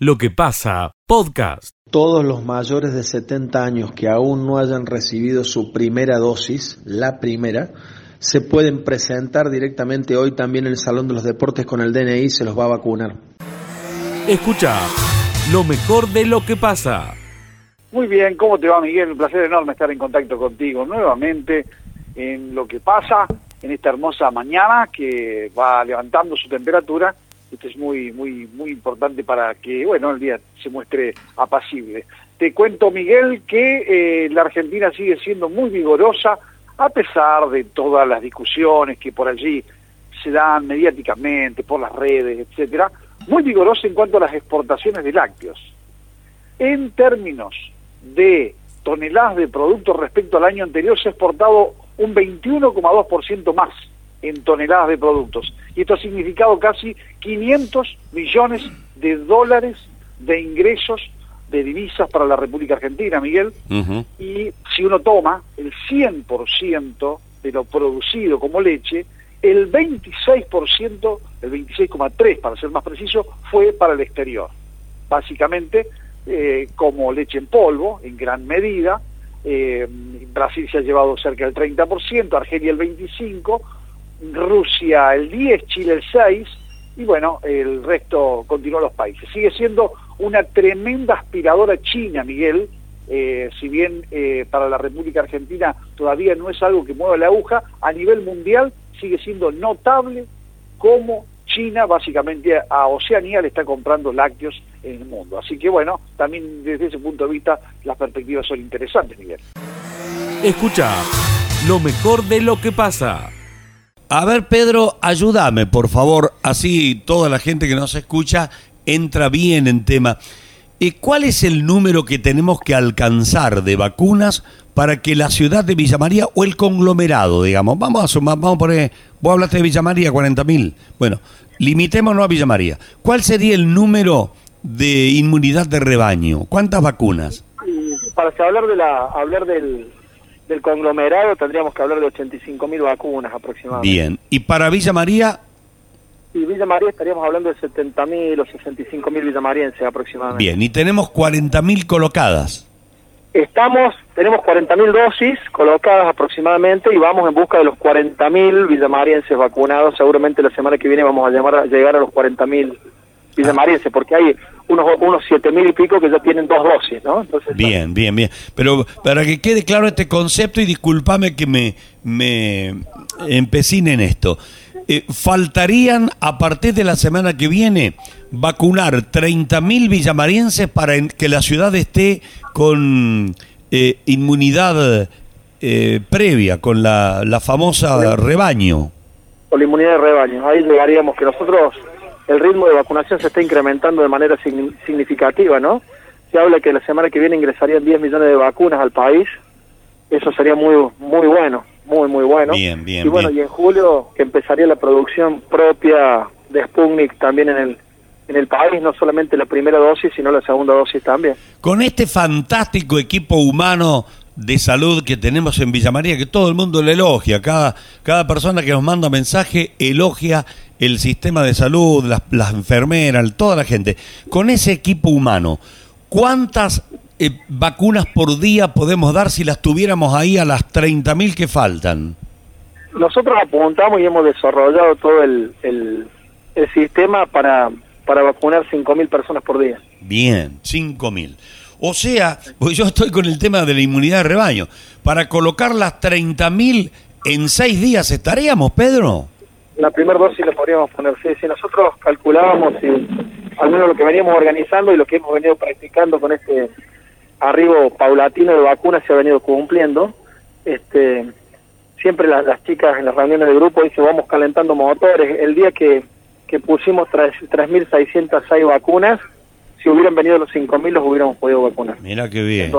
Lo que pasa, podcast. Todos los mayores de 70 años que aún no hayan recibido su primera dosis, la primera, se pueden presentar directamente hoy también en el Salón de los Deportes con el DNI y se los va a vacunar. Escucha lo mejor de lo que pasa. Muy bien, ¿cómo te va Miguel? Un placer enorme estar en contacto contigo nuevamente en lo que pasa en esta hermosa mañana que va levantando su temperatura esto es muy, muy, muy importante para que, bueno, el día se muestre apacible. Te cuento, Miguel, que eh, la Argentina sigue siendo muy vigorosa, a pesar de todas las discusiones que por allí se dan mediáticamente, por las redes, etcétera, muy vigorosa en cuanto a las exportaciones de lácteos. En términos de toneladas de productos respecto al año anterior, se ha exportado un 21,2% más en toneladas de productos. Y esto ha significado casi 500 millones de dólares de ingresos de divisas para la República Argentina, Miguel. Y si uno toma el 100% de lo producido como leche, el 26%, el 26,3% para ser más preciso, fue para el exterior. Básicamente, eh, como leche en polvo, en gran medida, eh, Brasil se ha llevado cerca del 30%, Argelia el 25%, Rusia el 10, Chile el 6 y bueno, el resto continúa los países. Sigue siendo una tremenda aspiradora China, Miguel, eh, si bien eh, para la República Argentina todavía no es algo que mueva la aguja, a nivel mundial sigue siendo notable cómo China básicamente a Oceanía le está comprando lácteos en el mundo. Así que bueno, también desde ese punto de vista las perspectivas son interesantes, Miguel. Escucha lo mejor de lo que pasa. A ver, Pedro, ayúdame, por favor, así toda la gente que nos escucha entra bien en tema. ¿Y ¿Cuál es el número que tenemos que alcanzar de vacunas para que la ciudad de Villa María o el conglomerado, digamos, vamos a sumar, vamos a poner, vos hablaste de Villa María, 40.000, bueno, limitémonos a Villa María. ¿Cuál sería el número de inmunidad de rebaño? ¿Cuántas vacunas? Para hablar de la hablar del, del conglomerado tendríamos que hablar de 85 mil vacunas aproximadamente. Bien, ¿y para Villa María? Y Villa María estaríamos hablando de 70 mil o 65 mil villamarienses aproximadamente. Bien, y tenemos 40 mil colocadas. Estamos, tenemos 40 mil dosis colocadas aproximadamente y vamos en busca de los 40 mil villamarienses vacunados. Seguramente la semana que viene vamos a, llamar, a llegar a los 40 mil villamarienses, porque hay unos, unos siete mil y pico que ya tienen dos dosis, ¿no? Entonces, bien, bien, bien. Pero para que quede claro este concepto y discúlpame que me, me empecine en esto. Eh, faltarían a partir de la semana que viene vacunar mil villamarienses para que la ciudad esté con eh, inmunidad eh, previa, con la, la famosa rebaño. Con la inmunidad de rebaño. Ahí llegaríamos que nosotros el ritmo de vacunación se está incrementando de manera significativa, ¿no? Se habla que la semana que viene ingresarían 10 millones de vacunas al país. Eso sería muy muy bueno, muy muy bueno. Bien, bien. Y bueno, y en julio que empezaría la producción propia de Sputnik también en el en el país, no solamente la primera dosis, sino la segunda dosis también. Con este fantástico equipo humano de salud que tenemos en Villa María, que todo el mundo le elogia, cada, cada persona que nos manda mensaje elogia el sistema de salud, las, las enfermeras, toda la gente. Con ese equipo humano, ¿cuántas eh, vacunas por día podemos dar si las tuviéramos ahí a las 30.000 que faltan? Nosotros apuntamos y hemos desarrollado todo el, el, el sistema para, para vacunar 5.000 personas por día. Bien, 5.000. O sea, pues yo estoy con el tema de la inmunidad de rebaño. Para colocar las 30.000 en seis días estaríamos, Pedro. La primera dosis la podríamos poner, sí, si nosotros calculábamos y al menos lo que veníamos organizando y lo que hemos venido practicando con este arribo paulatino de vacunas se ha venido cumpliendo. Este, siempre las, chicas en las reuniones de grupo dicen vamos calentando motores. El día que, que pusimos 3.606 vacunas, si hubieran venido los 5.000 los hubiéramos podido vacunar. Mira qué bien.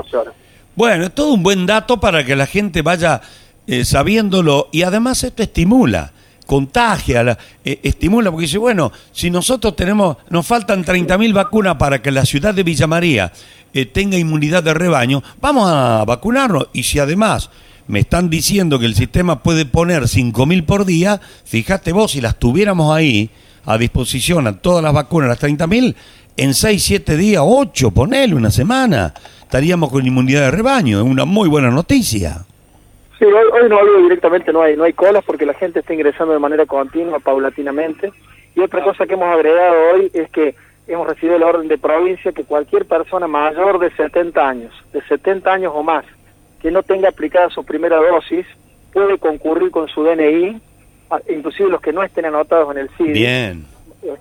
Bueno, es todo un buen dato para que la gente vaya eh, sabiéndolo y además esto estimula, contagia, eh, estimula, porque dice, bueno, si nosotros tenemos, nos faltan 30.000 vacunas para que la ciudad de Villa María eh, tenga inmunidad de rebaño, vamos a vacunarnos y si además me están diciendo que el sistema puede poner 5.000 por día, fíjate vos, si las tuviéramos ahí a disposición a todas las vacunas, las 30.000, en 6, 7 días, 8, ponele una semana, estaríamos con inmunidad de rebaño. Es una muy buena noticia. Sí, hoy, hoy no hablo directamente, no hay, no hay colas porque la gente está ingresando de manera continua, paulatinamente. Y otra cosa que hemos agregado hoy es que hemos recibido la orden de provincia que cualquier persona mayor de 70 años, de 70 años o más, que no tenga aplicada su primera dosis, puede concurrir con su DNI, inclusive los que no estén anotados en el CID. Bien.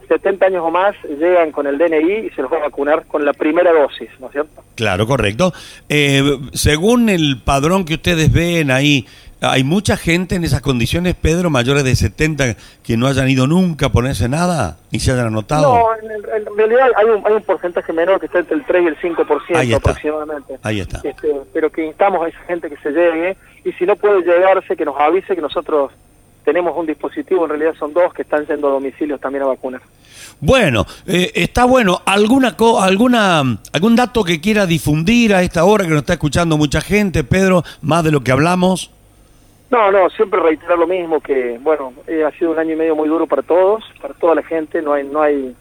70 años o más llegan con el DNI y se los va a vacunar con la primera dosis, ¿no es cierto? Claro, correcto. Eh, según el padrón que ustedes ven ahí, ¿hay mucha gente en esas condiciones, Pedro, mayores de 70, que no hayan ido nunca a ponerse nada ni se hayan anotado? No, en, en realidad hay un, hay un porcentaje menor que está entre el 3 y el 5% Ahí está. aproximadamente. Ahí está. Este, pero que instamos a esa gente que se llegue y si no puede llegarse, que nos avise que nosotros tenemos un dispositivo, en realidad son dos que están yendo a domicilios también a vacunar. Bueno, eh, está bueno. ¿Alguna, co- alguna, ¿Algún dato que quiera difundir a esta hora que nos está escuchando mucha gente, Pedro, más de lo que hablamos? No, no, siempre reiterar lo mismo, que bueno, eh, ha sido un año y medio muy duro para todos, para toda la gente, no hay, no hay,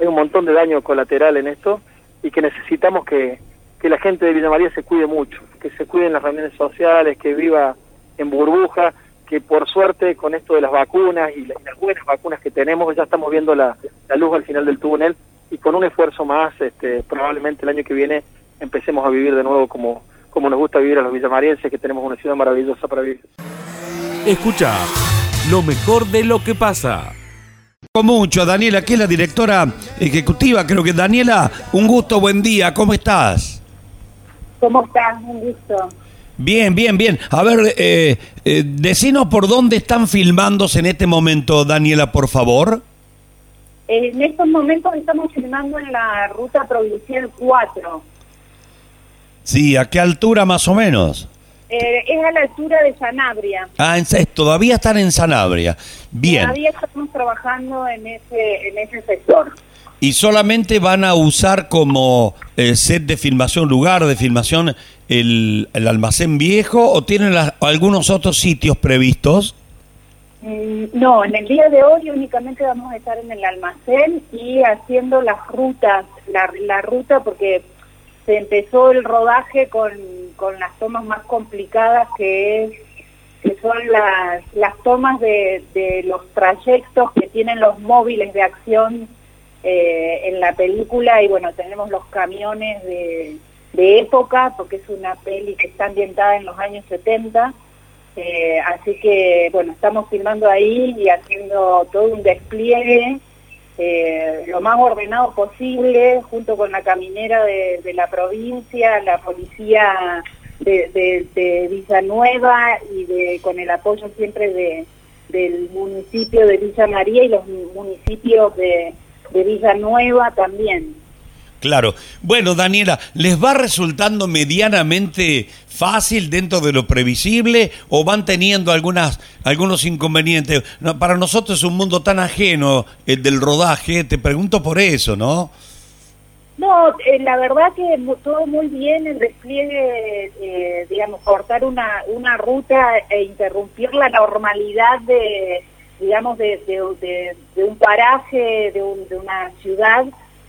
hay un montón de daño colateral en esto y que necesitamos que, que la gente de Villa María se cuide mucho, que se cuide en las reuniones sociales, que viva en burbuja, que por suerte con esto de las vacunas y, la- y las buenas vacunas que tenemos ya estamos viendo la, la luz al final del túnel y con un esfuerzo más, este, probablemente el año que viene empecemos a vivir de nuevo como, como nos gusta vivir a los villamarienses, que tenemos una ciudad maravillosa para vivir. Escucha lo mejor de lo que pasa. Con mucho, Daniela, que es la directora ejecutiva, creo que Daniela, un gusto, buen día, ¿cómo estás? ¿Cómo estás? Un gusto. Bien, bien, bien. A ver, eh, eh, decinos por dónde están filmándose en este momento, Daniela, por favor. En estos momentos estamos filmando en la ruta provincial 4. Sí, ¿a qué altura más o menos? Eh, es a la altura de Sanabria. Ah, en- todavía están en Sanabria. Bien. Todavía estamos trabajando en ese, en ese sector. ¿Y solamente van a usar como eh, set de filmación, lugar de filmación, el, almacén viejo o tienen las- algunos otros sitios previstos? Mm, No, en el día de hoy únicamente vamos a estar en el almacén y haciendo las rutas, la, la ruta porque se empezó el rodaje con, con las tomas más complicadas que es que son las, las tomas de, de los trayectos que tienen los móviles de acción eh, en la película y bueno, tenemos los camiones de, de época porque es una peli que está ambientada en los años 70 eh, así que, bueno, estamos filmando ahí y haciendo todo un despliegue eh, lo más ordenado posible, junto con la caminera de, la provincia, la policía de, de, de Villanueva y de, con el apoyo siempre de, del municipio de Villa María y los municipios de, de Villanueva también. Claro. Bueno, Daniela, ¿les va resultando medianamente fácil dentro de lo previsible o van teniendo algunas algunos inconvenientes? Para nosotros es un mundo tan ajeno el del rodaje, te pregunto por eso, ¿no? No, eh, la verdad que todo muy bien, el despliegue, eh, digamos, cortar una, una ruta e interrumpir la normalidad de, digamos, de, de, de- de un paraje, de, un- de una ciudad,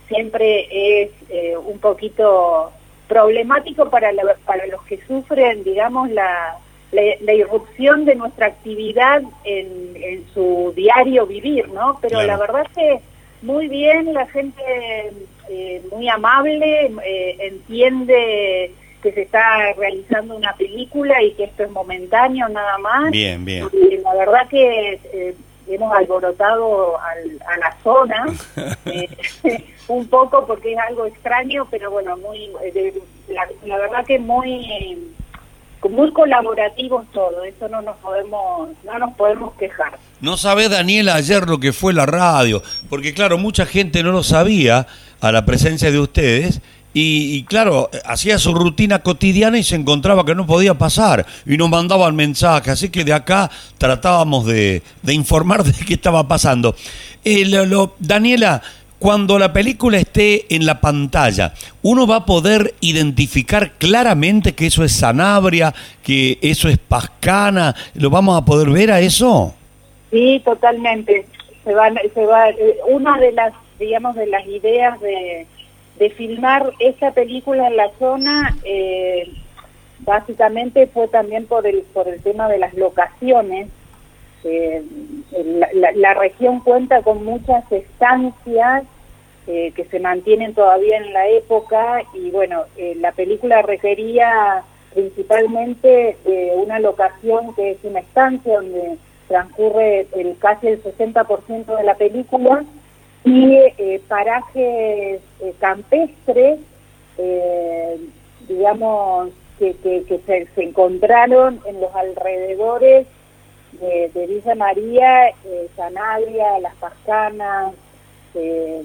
siempre es eh, un poquito problemático para, la- para los que sufren, digamos, la, la, la irrupción de nuestra actividad en, en su diario vivir, ¿no? Pero Claro. la verdad que muy bien, la gente eh, muy amable, eh, entiende que se está realizando una película y que esto es momentáneo nada más. Bien, bien. Y la verdad que eh, hemos alborotado al- a la zona eh, un poco porque es algo extraño, pero bueno, muy eh, de- la, la verdad que muy eh, muy colaborativos todo, eso no nos podemos no nos podemos quejar. No sabés, Daniela, ayer lo que fue la radio, porque claro, mucha gente no lo sabía a la presencia de ustedes. Y, y, claro, hacía su rutina cotidiana y se encontraba que no podía pasar y nos mandaban mensajes, así que de acá tratábamos de, de informar de qué estaba pasando. Eh, lo- lo- Daniela, cuando la película esté en la pantalla, uno va a poder identificar claramente que eso es Sanabria, que eso es Pascana, ¿lo vamos a poder ver a eso? Sí, totalmente. Se van, se va, eh, una de las, digamos, de las ideas de, de filmar esta película en la zona, eh, básicamente fue también por el, por el tema de las locaciones. Eh, la, región cuenta con muchas estancias eh, que se mantienen todavía en la época y bueno, la película requería principalmente una locación que es una estancia donde transcurre el casi el 60% de la película y parajes campestres, digamos, que, que, se, se, encontraron en los alrededores de, Villa María, eh, Sanabria, Las Pascanas, eh,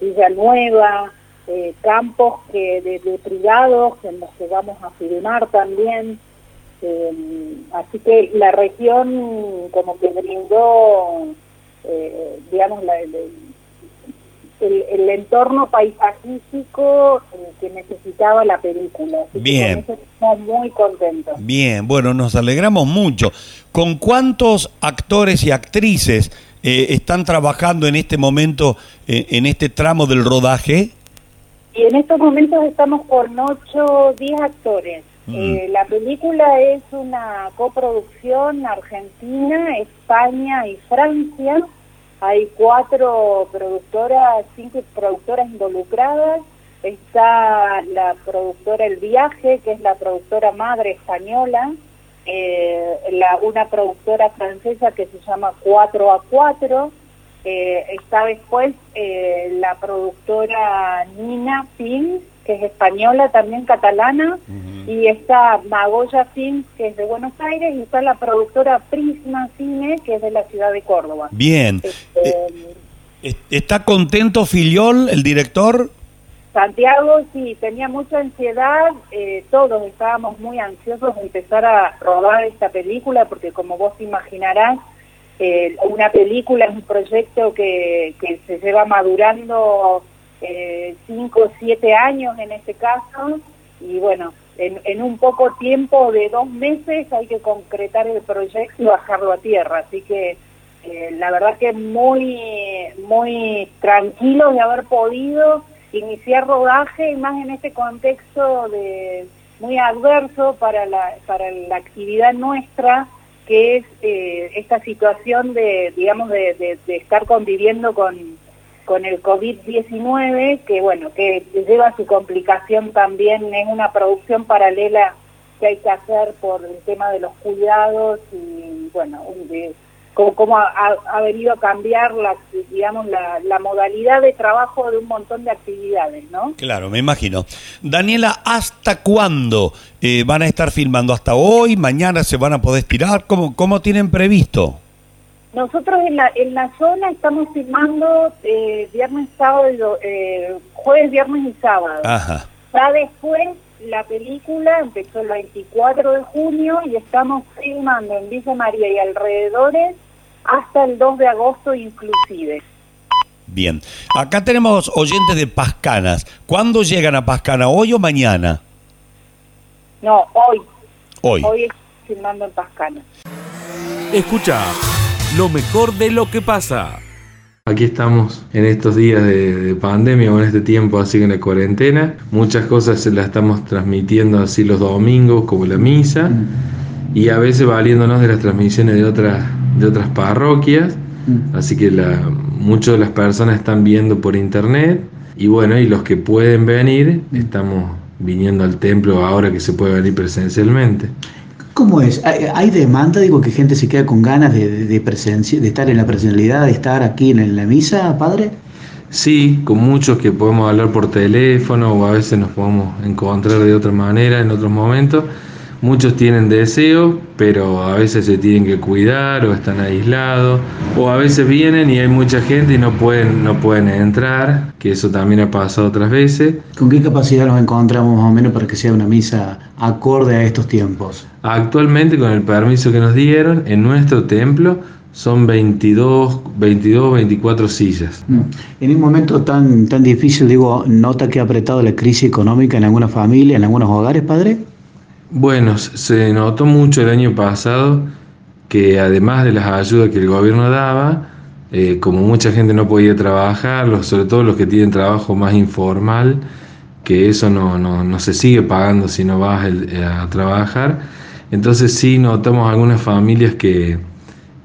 Villa Nueva, eh, campos que de, privados en los que vamos a filmar también. Eh, así que la región como que brindó, digamos, la, el, entorno paisajístico eh, que necesitaba la película. Bien. estamos muy contentos. Bien, bueno, nos alegramos mucho. ¿Con cuántos actores y actrices eh, están trabajando en este momento, eh, en este tramo del rodaje? Y en estos momentos estamos con 8 o 10 actores. Mm. la película es una coproducción argentina, España y Francia hay cuatro productoras, cinco productoras involucradas. Está la productora El Viaje, que es la productora madre española, eh, una productora francesa que se llama 4 a 4, eh, está después eh, la productora Nina Pin, que es española, también catalana, y está Magoya Films, que es de Buenos Aires, y está la productora Prisma Cine, que es de la ciudad de Córdoba. Bien. Este, eh, ¿Está contento Filiol, el director? Santiago, sí, tenía mucha ansiedad, eh, todos estábamos muy ansiosos de empezar a rodar esta película, porque como vos imaginarás, eh, una película es un proyecto que, que se lleva madurando eh, cinco o siete años en este caso, y bueno, en, un poco tiempo de dos meses hay que concretar el proyecto y bajarlo a tierra, así que eh, la verdad que muy, muy tranquilo de haber podido iniciar rodaje y más en este contexto de muy adverso para la, para la actividad nuestra, que es eh, esta situación de, digamos, de estar conviviendo con con el COVID-19, que bueno, que lleva su complicación también, es una producción paralela que hay que hacer por el tema de los cuidados y bueno, de cómo, ha, venido a cambiar la, digamos, la, la, modalidad de trabajo de un montón de actividades, ¿no? Claro, me imagino. Daniela, ¿hasta cuándo eh, van a estar filmando? ¿Hasta hoy? ¿Mañana se van a poder estirar? ¿Cómo, cómo tienen previsto? Nosotros en la, en la zona estamos filmando eh, viernes, sábado, eh, jueves, viernes y sábado. Ajá. Ya después la película empezó el 24 de junio y estamos filmando en Villa María y alrededores hasta el 2 de agosto inclusive. Bien, acá tenemos oyentes de Pascanas. ¿Cuándo llegan a Pascana? ¿Hoy o mañana? No, hoy. Hoy. Hoy filmando en Pascana. Escucha lo mejor de lo que pasa. Aquí estamos en estos días de, pandemia o en este tiempo así en la cuarentena. Muchas cosas las estamos transmitiendo así los domingos como la misa y a veces valiéndonos de las transmisiones de otras, de otras parroquias. Así que la, muchas de las personas están viendo por internet y bueno, y los que pueden venir, estamos viniendo al templo ahora que se puede venir presencialmente. ¿Cómo es? ¿Hay, demanda? Digo, que gente se queda con ganas de, de, presencia, de estar en la presencialidad, de estar aquí en la misa, padre. Sí, con muchos que podemos hablar por teléfono o a veces nos podemos encontrar de otra manera en otros momentos. Muchos tienen deseo, pero a veces se tienen que cuidar o están aislados, o a veces vienen y hay mucha gente y no pueden, no pueden entrar, que eso también ha pasado otras veces. ¿Con qué capacidad nos encontramos más o menos para que sea una misa acorde a estos tiempos? Actualmente, con el permiso que nos dieron, en nuestro templo son 22, 22, 24 sillas. Mm. En un momento tan, tan difícil, digo, ¿nota que ha apretado la crisis económica en alguna familia, en algunos hogares, padre? Bueno, se notó mucho el año pasado que además de las ayudas que el gobierno daba, eh, como mucha gente no podía trabajar, sobre todo los que tienen trabajo más informal, que eso no, no, no se sigue pagando si no vas a trabajar. Entonces sí notamos algunas familias que,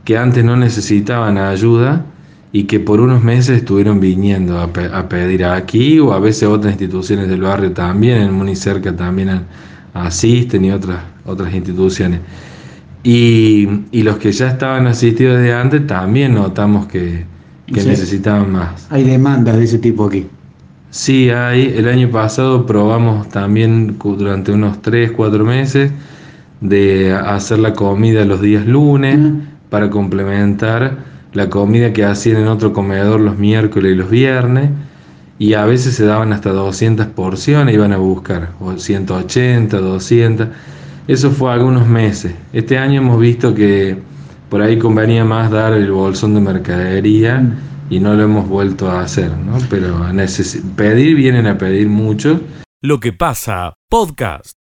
que antes no necesitaban ayuda y que por unos meses estuvieron viniendo a, pedir aquí o a veces otras instituciones del barrio también, en Municerca también asisten y otras, otras instituciones. Y, y, los que ya estaban asistidos de antes también notamos que, que necesitaban más. ¿Hay demandas de ese tipo aquí? Sí, hay. El año pasado probamos también durante unos 3, 4 meses de hacer la comida los días lunes para complementar la comida que hacían en otro comedor los miércoles y los viernes. Y a veces se daban hasta 200 porciones, iban a buscar, o 180, 200 eso fue algunos meses. Este año hemos visto que por ahí convenía más dar el bolsón de mercadería y no lo hemos vuelto a hacer, ¿no? Pero pedir vienen a pedir mucho. Lo que pasa, podcast.